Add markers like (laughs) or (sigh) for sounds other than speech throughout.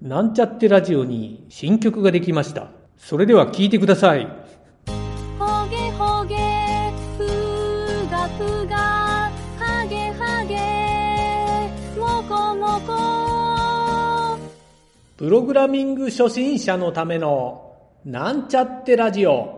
なんちゃってラジオに新曲ができました。それでは聴いてください。ほげほげふがふがはげはげもこもこプログラミング初心者のためのなんちゃってラジオ。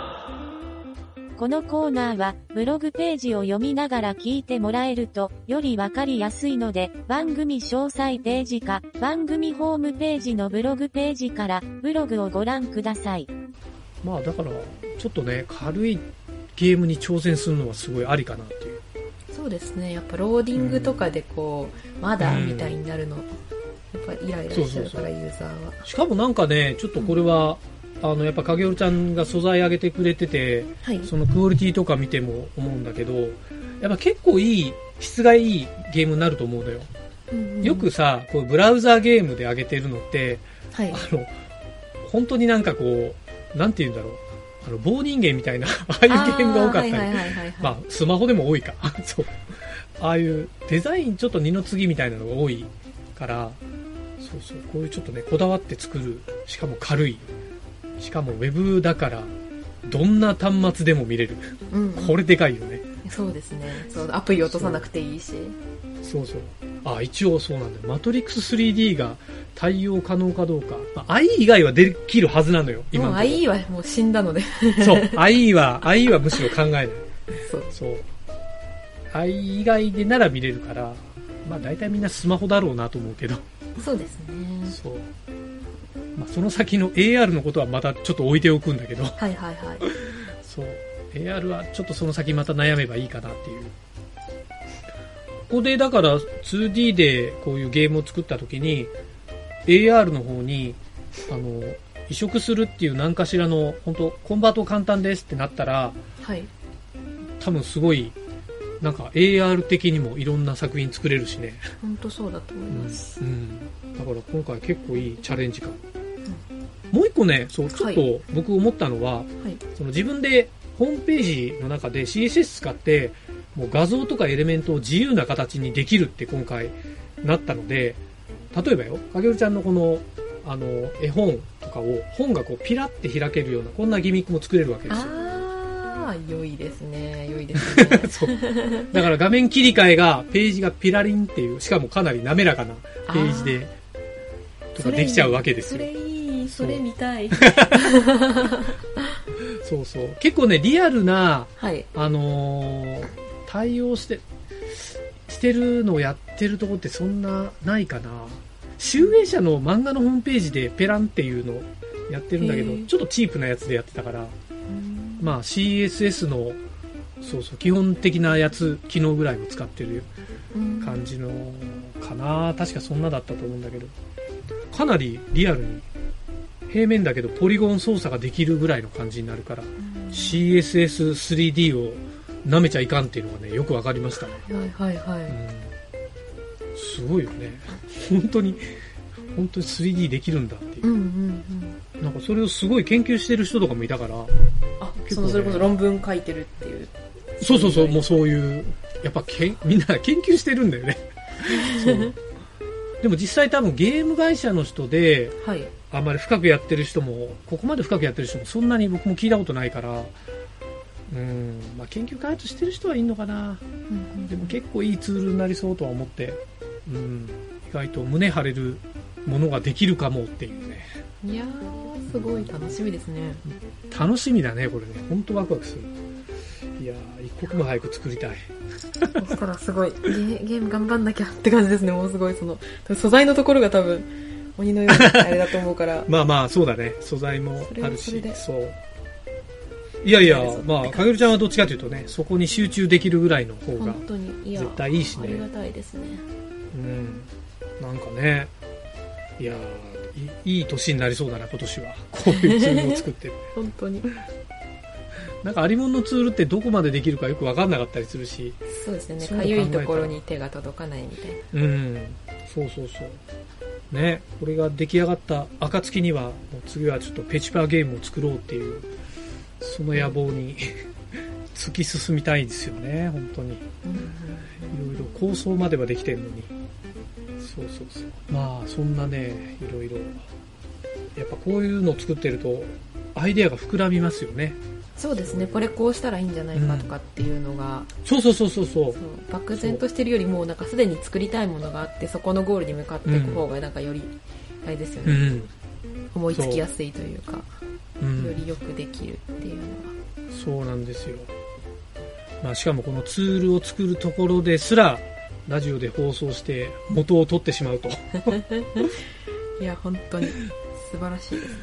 このコーナーは、ブログページを読みながら聞いてもらえると、よりわかりやすいので、番組詳細ページか、番組ホームページのブログページから、ブログをご覧ください。ー。まあだから、ちょっとね、軽いゲームに挑戦するのはすごいありかなっていう。そうですねやっぱローディングとかでこう、まだみたいになるの、やっぱイライラしちゃうからユーザーはしかもなんかね、ちょっとこれは、あの、やっぱ影織ちゃんが素材上げてくれてて、はいそのクオリティとか見ても思うんだけど、やっぱ結構いい、質がいいゲームになると思うのよ。よくさ、こうブラウザーゲームで上げてるのって、はいあの、本当になんかこう、なんて言うんだろう。あの、棒人間みたいな、(laughs) ああいうゲームが多かったり。まあ、スマホでも多いか。(laughs) そう。ああいうデザインちょっと二の次みたいなのが多いから、そうそう、こういうちょっとね、こだわって作る。しかも軽い。しかもウェブだから、どんな端末でも見れる。うんうんこれでかいよね。そうですねそうアプリ落とさなくていいしそうそう。あ、一応そうなんだよ。マトリックス 3D が対応可能かどうか。まあ、IE 以外はできるはずなのよ、今もうのところ IE はもう死んだのでそう、IE は、IE はむしろ考えない。そうそう。IE 以外でなら見れるから、まあ大体みんなスマホだろうなと思うけど、そうですねそう。まあその先の AR のことはまたちょっと置いておくんだけど、はいはいはい。そう。AR はちょっとその先また悩めばいいかなっていう。ここでだから 2D でこういうゲームを作った時に AR の方にあの移植するっていう何かしらの本当コンバート簡単ですってなったらはい。多分すごいなんか AR 的にもいろんな作品作れるしね、本当そうだと思いうん。ます、だから今回結構いいチャレンジ感、もう一個ねそうちょっと僕思ったのは、はい。その自分でホームページの中で CSS 使ってもう画像とかエレメントを自由な形にできるって今回なったので例えばよかげるちゃんのこのあの絵本とかを本がこうピラって開けるようなこんなギミックも作れるわけですよ。ああ良いですね。良いですね。(laughs) そう。だから画面切り替えがページがピラリンっていうしかもかなり滑らかなページでとかできちゃうわけですよそれ見たい。(laughs) そうそう。結構ねリアルなはい。あのー対応して、してるのをやってるとこってそんなないかな。集英社の漫画のホームページでペランっていうのをやってるんだけどちょっとチープなやつでやってたから、まあ CSS の、そうそう、基本的なやつ、機能ぐらいを使ってるうん。感じのかな。確かそんなだったと思うんだけど、かなりリアルに、平面だけどポリゴン操作ができるぐらいの感じになるから、CSS3D を舐めちゃいかんっていうのがね、よくわかりましたね。はいはいはい、うん。すごいよね。本当に、本当に 3D できるんだっていう。うんうんうんなんかそれをすごい研究してる人とかもいたから、あねそのそれこそ論文書いてるっていうそうそうそう、もうそういう、やっぱけんみんな研究してるんだよね。(laughs) そう。でも実際多分ゲーム会社の人で、はいあんまり深くやってる人も、ここまで深くやってる人もそんなに僕も聞いたことないから、うん、まあ研究開発してる人はいいのかな。でも結構いいツールになりそうとは思って、うん、意外と胸張れるものができるかもっていうね。いやーすごい楽しみですね楽しみだね、これね。本当ワクワクする。いやー、一刻も早く作りたい。そしたらすごいゲーゲーム頑張んなきゃって感じですねもうすごいその素材のところが多分鬼のようなあれだと思うから (laughs) まあまあ、そうだね。素材もあるしそう。いやいやまあ、かげるちゃんはどっちかというとね、そこに集中できるぐらいの方が、絶対いいしねありがたいですねうん。なんかね、いやーいい年になりそうだな、今年は。こういうツールを作ってる。(laughs) 本当に。(laughs) なんかありもんのツールってどこまでできるかよくわかんなかったりするし、そうですよね。かゆいところに手が届かないみたいな。うん、そうそうそう。ね、これが出来上がった暁には、もう次はちょっとペチパーゲームを作ろうっていう、その野望に突き進みたいですよね、本当に。いろいろ構想まではできてるのに。そうそうそう。まあ、そんなね、いろいろ。やっぱこういうのを作ってると、アイデアが膨らみますよね。そうですね。これこうしたらいいんじゃないかとかっていうのが、そうそうそうそうそうそう。漠然としてるよりも、なんかすでに作りたいものがあって、そこのゴールに向かっていく方が、なんかより、あれですよね。うん。思いつきやすいというか、うんよりよくできるっていうのは。そうなんですよ。まあ、しかもこのツールを作るところですら、ラジオで放送して元を取ってしまうと。(laughs) いや、本当に素晴らしいですね。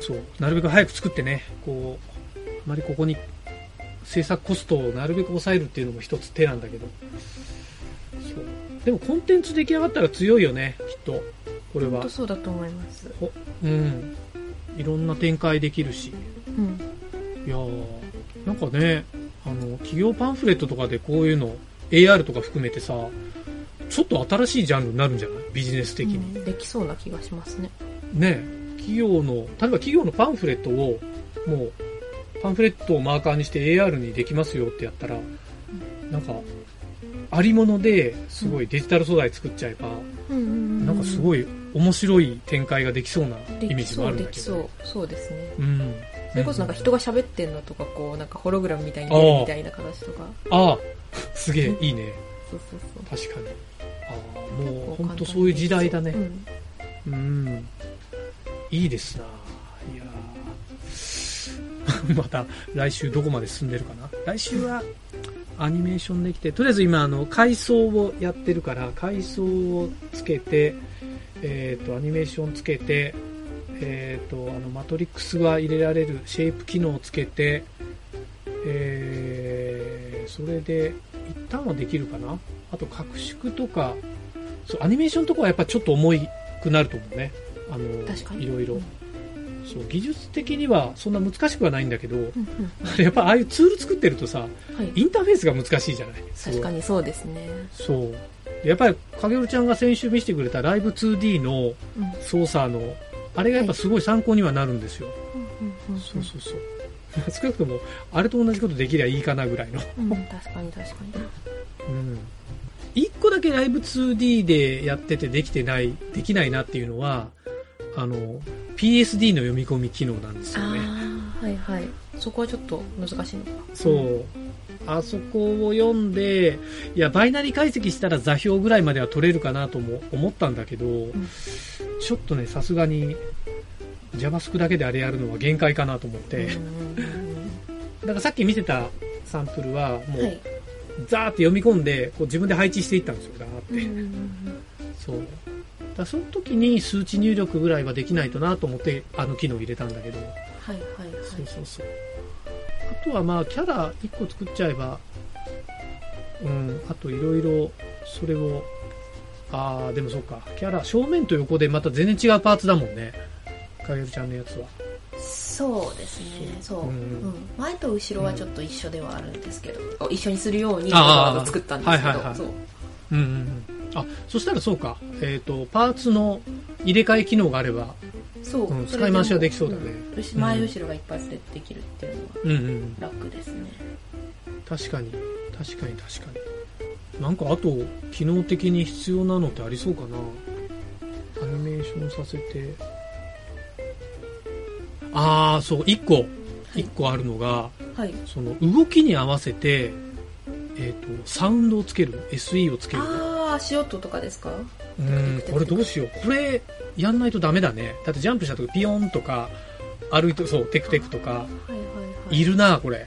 そう。なるべく早く作ってね、こう、あまりここに制作コストをなるべく抑えるっていうのも一つ手なんだけど。そう。でもコンテンツ出来上がったら強いよね、きっと。これは。そうだと思います。ほうん。いろんな展開できるし。うん。いやーなんかね、あの、企業パンフレットとかでこういうの、AR とか含めてさ、ちょっと新しいジャンルになるんじゃない？ビジネス的に。うんできそうな気がしますね。ね企業の、例えば企業のパンフレットを、もう、パンフレットをマーカーにして AR にできますよってやったら、なんか、ありものですごいデジタル素材作っちゃえば。なんかすごいい面白い展開ができそうなイメージもあるんだけど。そう、そうですね。うん。それこそなんか人が喋ってんのとか、こう、なんかホログラムみたいにみたいな形とか。ああ、(laughs) すげえ、いいね。そうそうそう。確かに。ああ、もう本当そういう時代だねう。んうん。いいですな。(laughs) また来週どこまで進んでるかな。来週はアニメーションできて、とりあえず今あの階層をやってるから、階層をつけて、えっ、と、アニメーションつけて、えっ、と、あの、マトリックスが入れられるシェイプ機能をつけて、えー、それで、一旦はできるかなあと、拡縮とか、そう、アニメーションのとこはやっぱちょっと重いくなると思うね。あの。いろいろうん。そう、技術的にはそんな難しくはないんだけど、うんうんやっぱああいうツール作ってるとさ、はい。インターフェースが難しいじゃない？に。確かにそうですね。そう。やっぱり、影るちゃんが先週見せてくれたライブ 2D のうん操作の、あれがやっぱすごい参考にはなるんですよ。うんうんそうそうそう。少なくとも、あれと同じことできりゃいいかなぐらいの。うん確かに確かに。うん。一個だけライブ 2D でやっててできてない、できないなっていうのは、あの、PSD の読み込み機能なんですよね。はいはい。そこはちょっと難しいのか。そう。あそこを読んで、いや、バイナリ解析したら座標ぐらいまでは取れるかなとも思ったんだけど、んちょっとね、さすがに JavaScript だけであれやるのは限界かなと思って、だからさっき見せたサンプルは、もう。ザーって読み込んで、こう自分で配置していったんですよ、だーって。そう。だその時に数値入力ぐらいはできないとなと思って、あの機能入れたんだけど、はいはいはい。そうそうそう。あとはまあ、キャラ1個作っちゃえば、うん、あといろいろ、それを、ああ、でもそうか、キャラ、正面と横でまた全然違うパーツだもんね。かげるちゃんのやつは。そうですね。そう、う。ん。うん。前と後ろはちょっと一緒ではあるんですけど、一緒にするように作ったんですけど、はいはいはい。そう。うんうんうん。あ、そしたらそうか、えっ、と、パーツの入れ替え機能があれば、そう、うん使い回しはできそうだねん後前後ろが一発でできるっていうのはうんうん。楽ですね。確かに、確かに確かに。なんかあと、機能的に必要なのってありそうかな。アニメーションさせて。ああ、そう、一個、一個あるのが、はい。その動きに合わせて、えっ、と、サウンドをつける、SE をつける。ああ、足音とかですか？うん、これどうしよう。これ、やんないとダメだね。だってジャンプした時ピヨンとか、歩いて、そう、テクテクとか、はいはいはい。いるな、これ。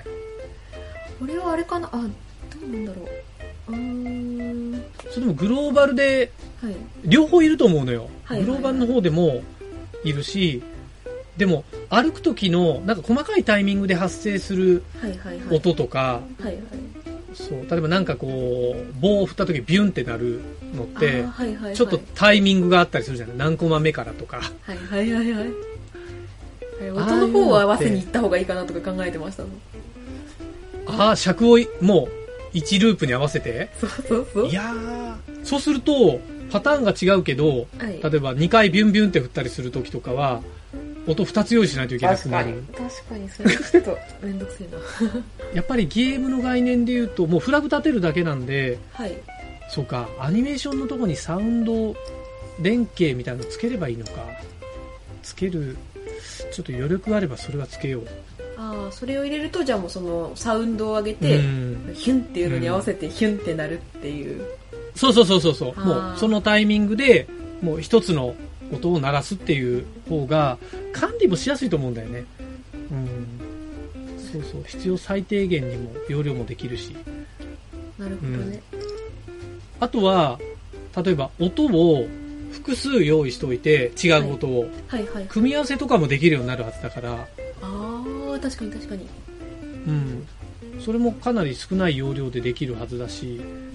これはあれかな？あ、どうなんだろう。うーん。それでもグローバルで、はい。両方いると思うのよ。はいはいはいグローバルの方でもいるし、でも歩く時のなんか細かいタイミングで発生するはいはいはい。音とか、はいはい。そう。例えばなんかこう棒を振った時ビュンってなるのってはいはいはい。ちょっとタイミングがあったりするじゃない？何コマ目からとか。はいはいはいはい。はい音の方を合わせに行った方がいいかなとか考えてましたああ尺をもう1ループに合わせて。そうそうそう。いやー。そうするとパターンが違うけどはい。例えば2回ビュンビュンって振ったりする時とかは音2つ用意しないといけなく確かに。なる確かにそれちょっとめんどくせえな。(laughs) やっぱりゲームの概念で言うともうフラグ立てるだけなんではい。そうかアニメーションのとこにサウンド連携みたいなのつければいいのか。つけるちょっと余力があればそれはつけよう。ああそれを入れるとじゃあもうそのサウンドを上げうて、ん。ヒュンっていうのに合わせてヒュンってなるっていう、そうそうそうそうそう。あー。もうそのタイミングでもう一つの音を鳴らすっていう方が管理もしやすいと思うんだよね。うん。そうそう。必要最低限にも容量もできるし。なるほどね、あとは例えば音を複数用意しておいて違う音を、はい。はい組み合わせとかもできるようになるはずだから、ああ確かに確かに。うん、それもかなり少ない容量でできるはずだし、うん、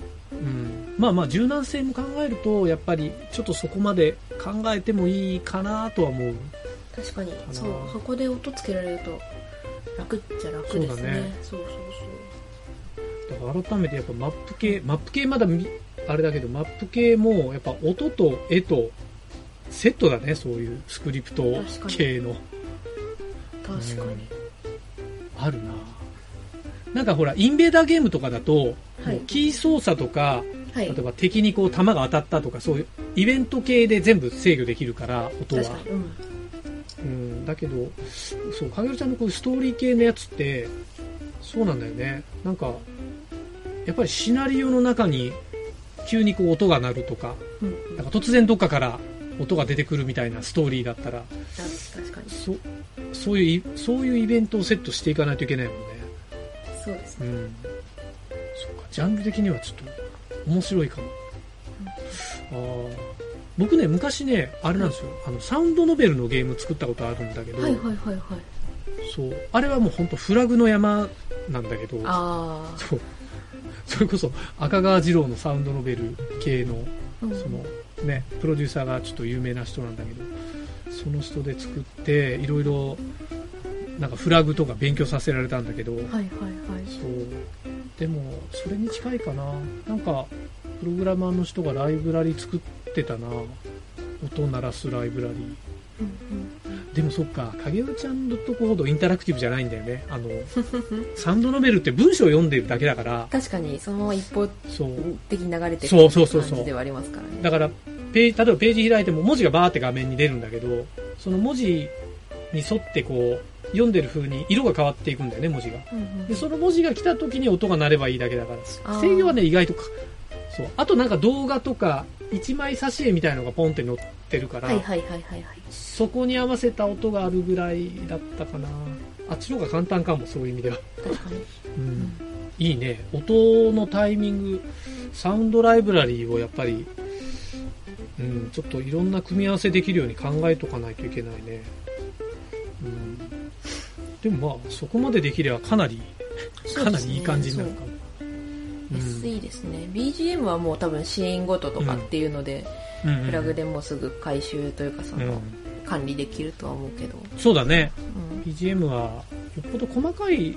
まあまあ柔軟性も考えるとやっぱりちょっとそこまで考えてもいいかなとは思う。確かに。なそうそこで音つけられると楽っちゃ楽ですね。そうだねそうそう。だから改めてやっぱマップ系マップ系まだみあれだけどマップ系もやっぱ音と絵とセットだねそういうスクリプト系の。そう確かに、あるな。なんかほらインベーダーゲームとかだと、はい。キー操作とかはい。例えば敵にこう弾が当たったとかそういうイベント系で全部制御できるから音は。うん。うん、だけどそうかげるちゃんのこういうストーリー系のやつってそうなんだよね。なんかやっぱりシナリオの中に急にこう音が鳴るとかうん。うんなんか突然どっかから音が出てくるみたいなストーリーだったら確かに。そそういういそういうイベントをセットしていかないといけないもんね。そうですね。うん。そうかジャンル的にはちょっと面白いかも、あー。僕ね昔ねあれなんですよ、あのサウンドノベルのゲーム作ったことあるんだけど、はいはいはいはい。そう。あれはもう本当フラグの山なんだけどああそう。それこそ赤川次郎のサウンドノベル系のうん。そのねプロデューサーがちょっと有名な人なんだけどその人で作っていろいろなんかフラグとか勉強させられたんだけど、はいはいはい。そうでもそれに近いかな。なんかプログラマーの人がライブラリ作ってたな。音鳴らすライブラリ。うんうん。でもそっか影浦ちゃんのとこほどインタラクティブじゃないんだよね。あのサウンドノベルって文章を読んでるだけだから。確かにその一方的に流れてそうそうそうそう。感じではありますからね。だからページ例えばページ開いても文字がバーって画面に出るんだけどその文字に沿ってこう読んでる風に色が変わっていくんだよね文字が。うんうんでその文字が来た時に音が鳴ればいいだけだから制御はね意外とかそう。あとなんか動画とか一枚挿絵みたいなのがポンって載ってるから、そこに合わせた音があるぐらいだったかな。あっちの方が簡単かもそういう意味では、確かに。うん、いいね。音のタイミングサウンドライブラリーをやっぱり、うん、ちょっといろんな組み合わせできるように考えとかないといけないね、うん、でもまあそこまでできればかなりかなりいい感じになるかも、う。ん。SE ですね。BGM はもう多分シーンごととかっていうので、うん。うんフラグでもうすぐ回収というかその、うん。管理できるとは思うけど、そうだね。うん。BGM はよっぽど細かい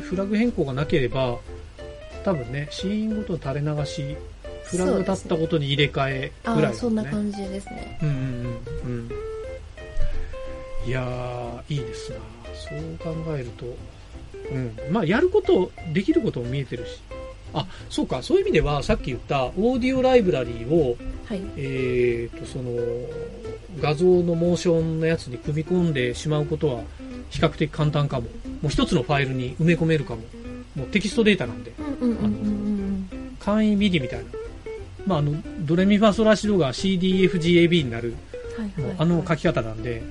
フラグ変更がなければ多分ねシーンごとの垂れ流しフラグが立ったことに入れ替えぐらいね。ああそんな感じですね。うんうんうんうん。いやーいいですなそう考えるとうん。まあやることできることも見えてるし。あそうか。そういう意味ではさっき言ったオーディオライブラリーをはい。えー、とその画像のモーションのやつに組み込んでしまうことは比較的簡単かも。もう一つのファイルに埋め込めるかも。もうテキストデータなんで。うんうんうんうん簡易ミディみたいな、まあ、あのドレミファソラシドが CDEFGAB になるうんはいはいはい。もうあの書き方なんで。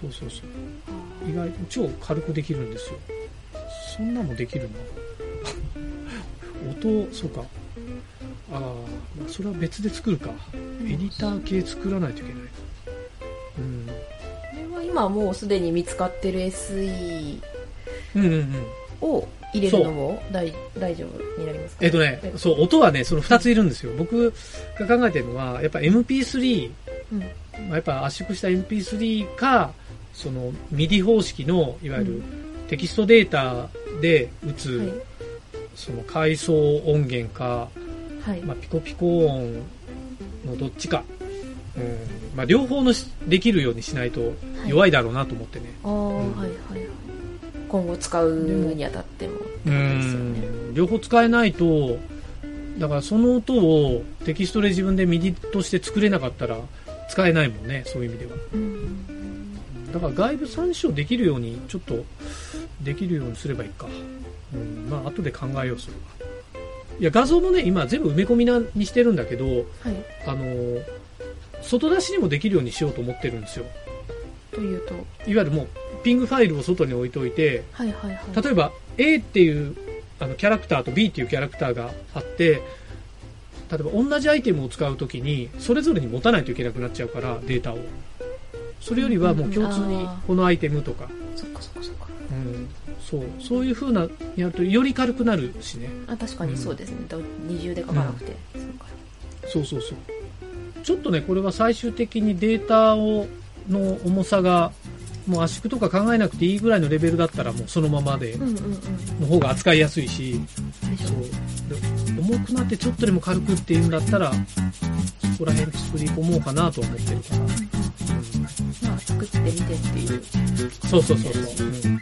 そうそうそう意外と超軽くできるんですよ。そんなもできるな (laughs) 音そうか。ああそれは別で作るか。エディター系作らないといけない。うん。これは今もうすでに見つかってる SE うんうんうん。を入れるのも大大丈夫になりますか？えっとね、そう、音はね、その2ついるんですよ。僕が考えてるのは、やっぱ MP3、うん。まあ、やっぱ圧縮した MP3 か、その MIDI 方式の、いわゆるテキストデータで打つ、はい。その階層音源か、はい、まあ、ピコピコ音のどっちか、うん。まあ、両方のしできるようにしないと弱いだろうなと思ってね。ああ、ん。はいはいはい。今後使うにあたってもってですよね。ん。両方使えないとだからその音をテキストで自分で MIDI として作れなかったら使えないもんねそういう意味では。うんだから外部参照できるようにちょっとできるようにすればいいか、うん、まあ後で考えようそれは。いや画像もね今全部埋め込みなにしてるんだけどはい。あの外出しにもできるようにしようと思ってるんですよ。というと？いわゆるもうピングファイルを外に置いといてはいはいはい。例えば A っていうあのキャラクターと B っていうキャラクターがあって例えば同じアイテムを使うときにそれぞれに持たないといけなくなっちゃうからデータをそれよりはもう共通にこのアイテムとか、そっかそっかそっか。うん、そう。そういう風なやるとより軽くなるしね。あ確かにそうですね、だ二重で書かなくて、そうか。そうそうそう。ちょっとねこれは最終的にデータをの重さがもう圧縮とか考えなくていいぐらいのレベルだったらもうそのままでの方が扱いやすいし。そう。で重くなってちょっとでも軽くっていうんだったらそこら辺作り込もうかなとは思ってるかな、まあ作ってみてっていうそうそうそうそう、うん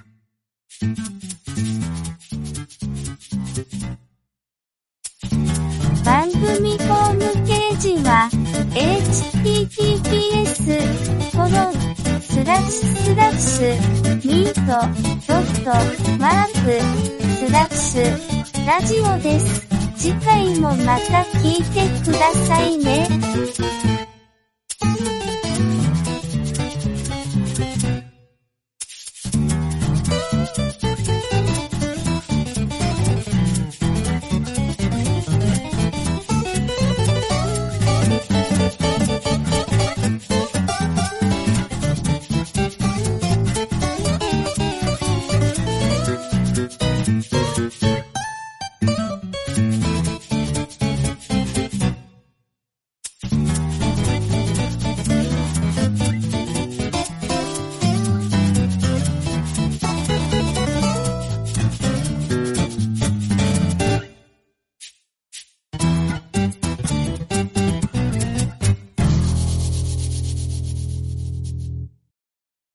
番組ホームページは https コロンスラッシュスラッシュミートドットマークスラッシュラジオです。次回もまた聞いてくださいね。「